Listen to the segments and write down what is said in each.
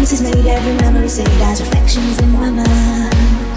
promises made, every memory saved as reflections in my mind.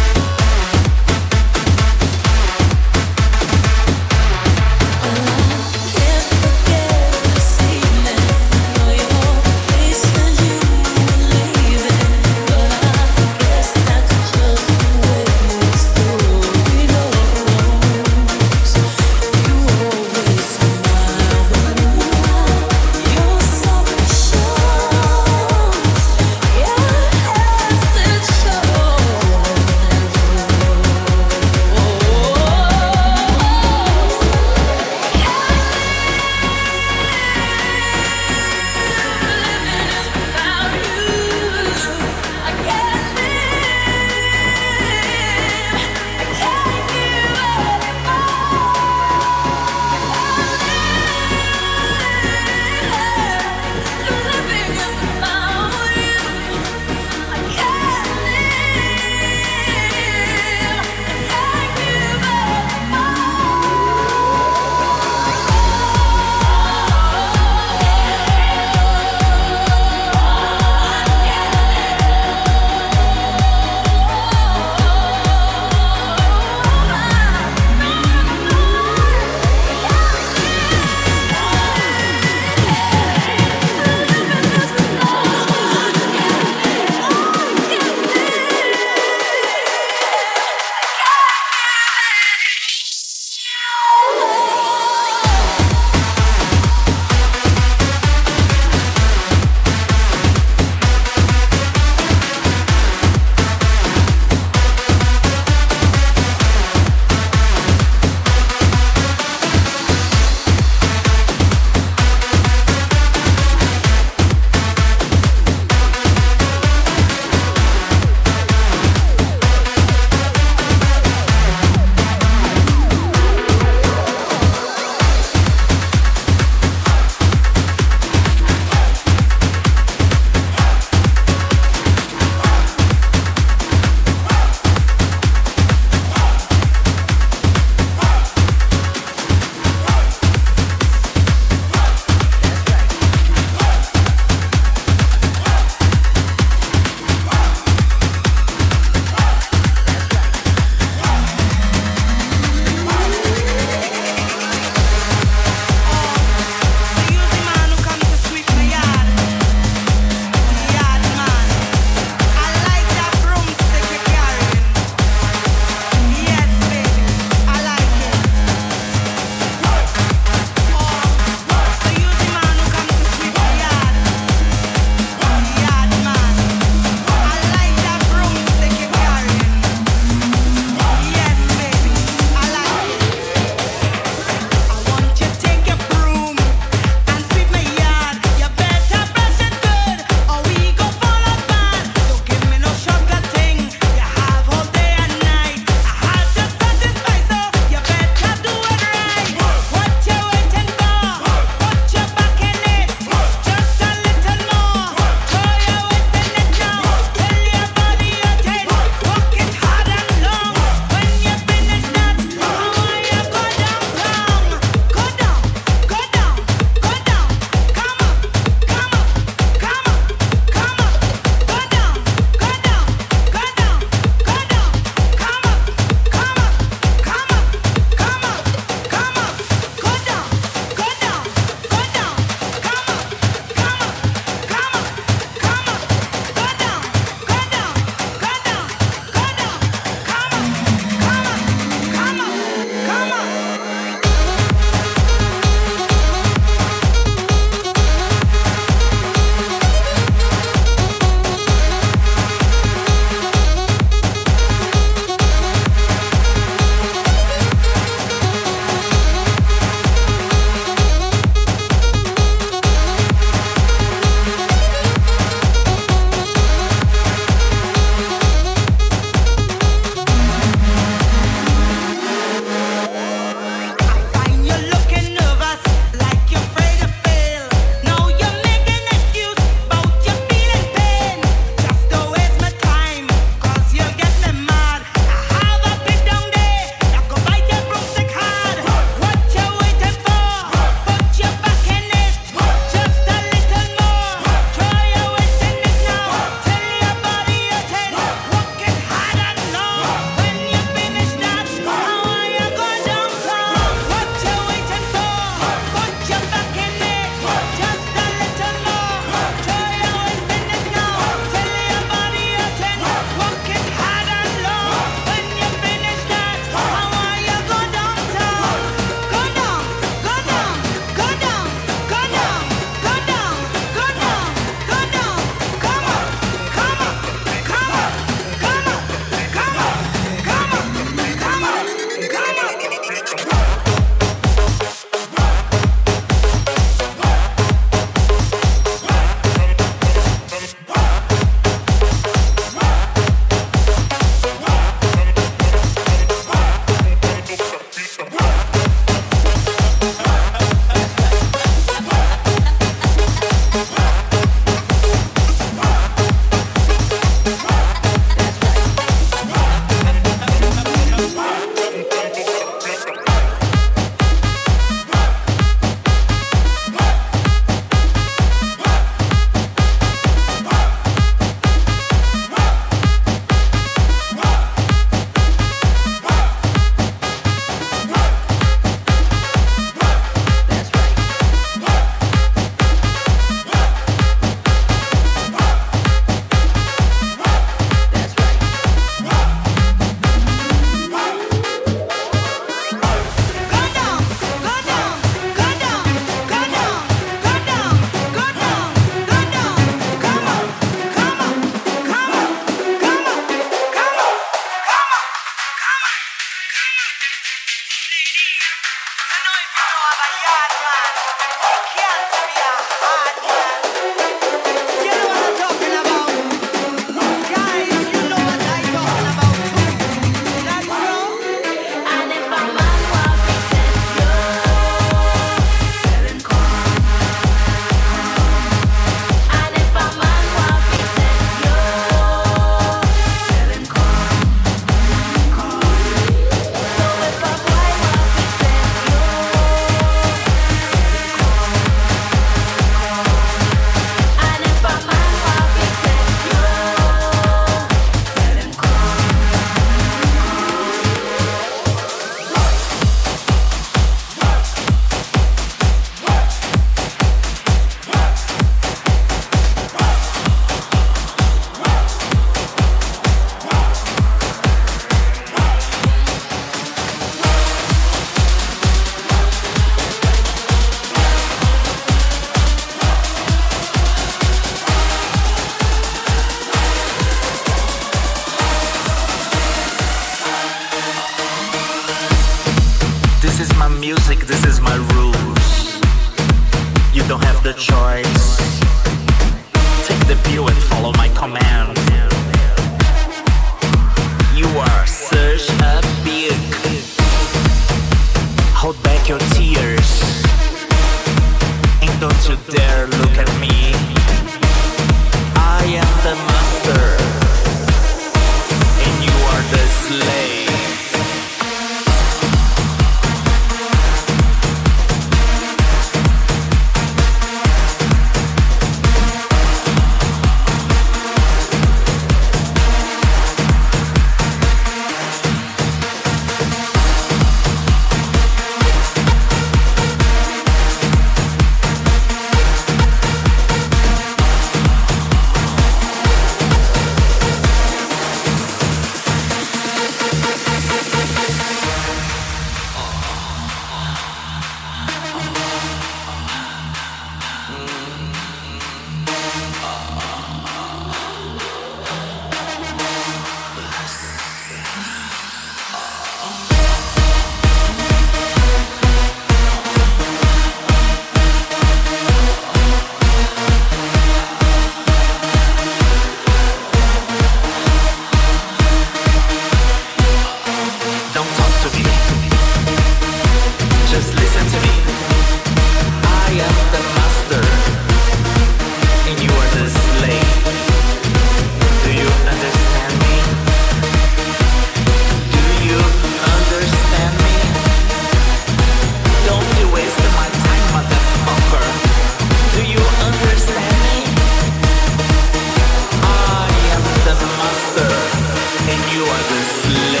You are the slave.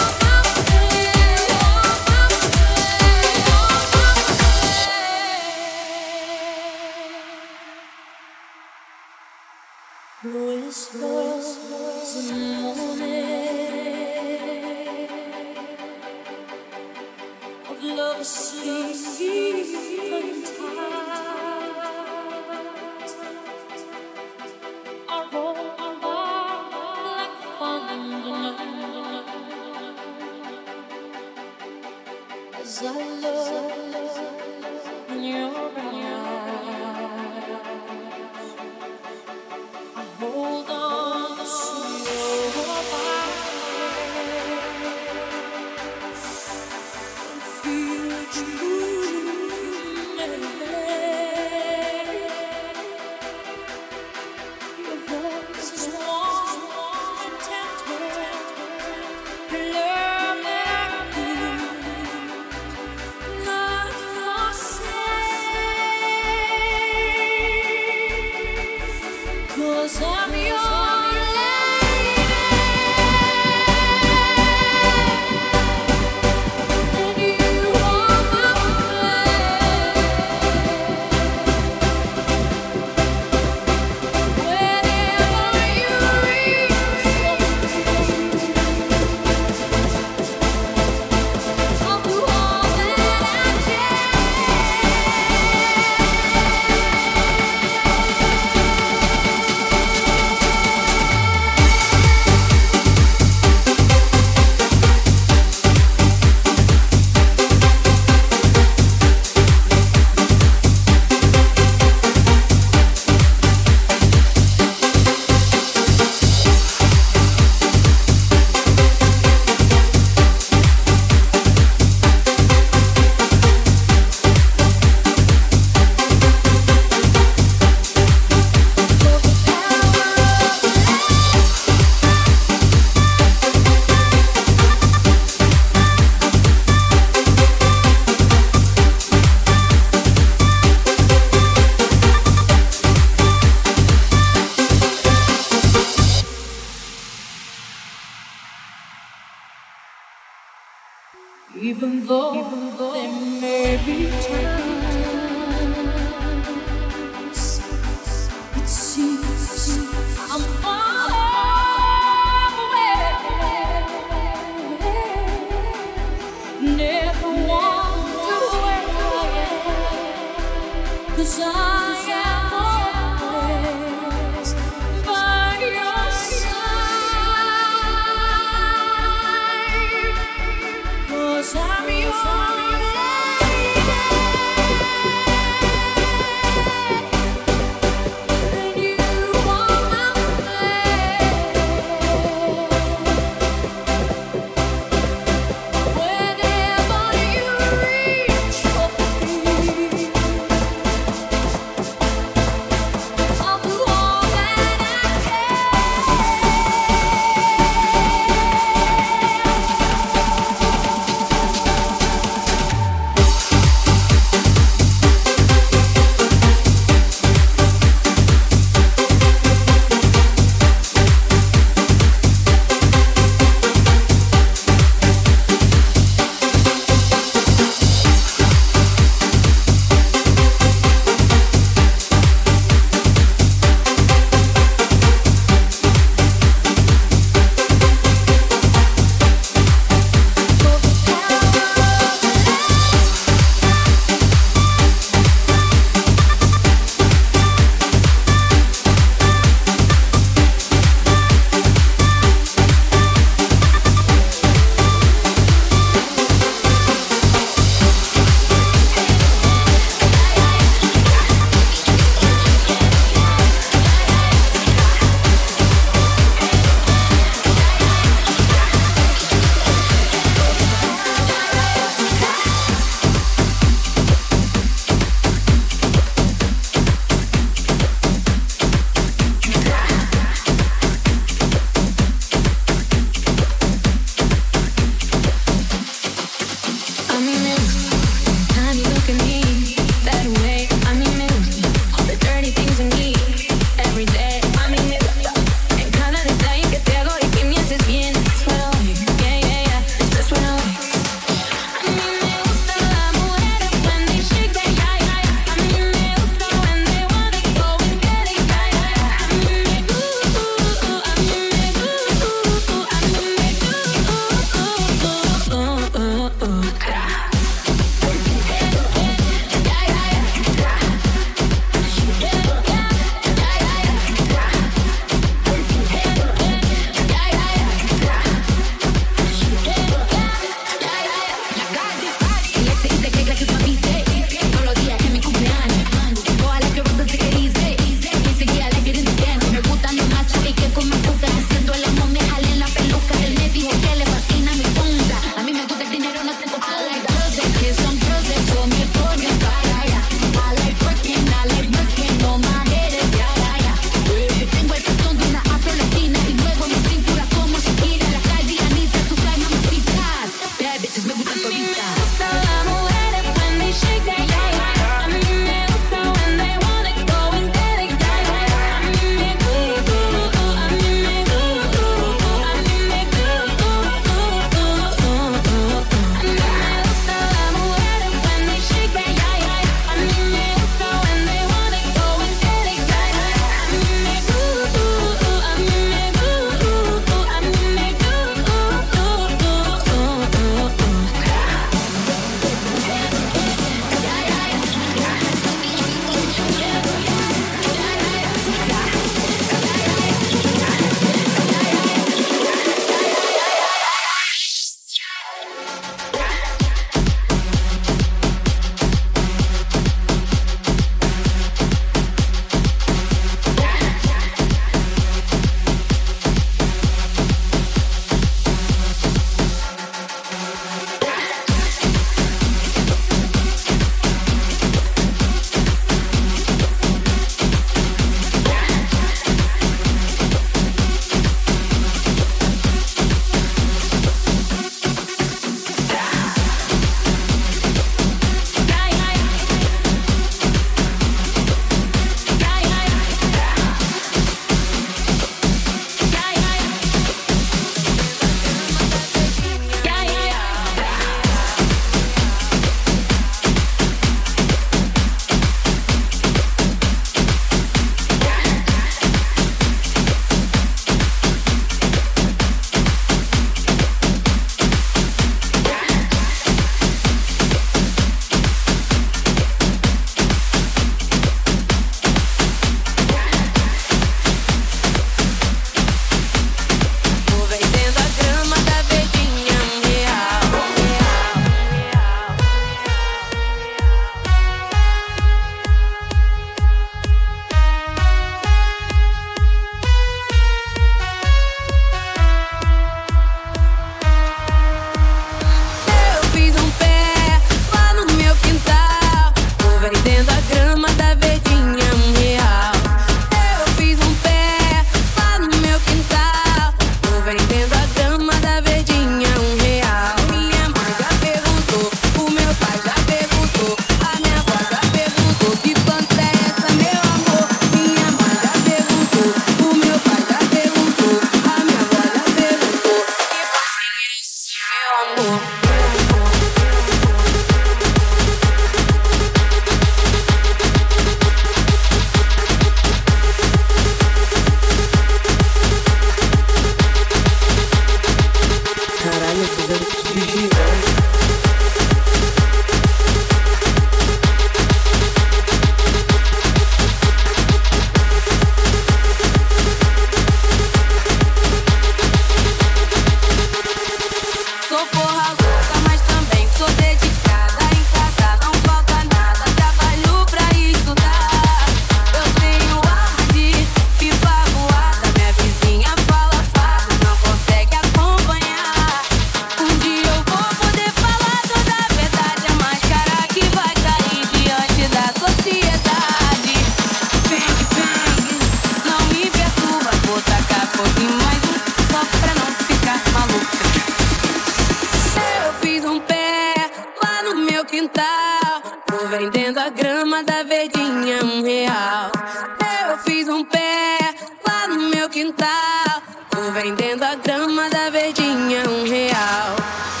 Tô vendendo a grama da verdinha um real.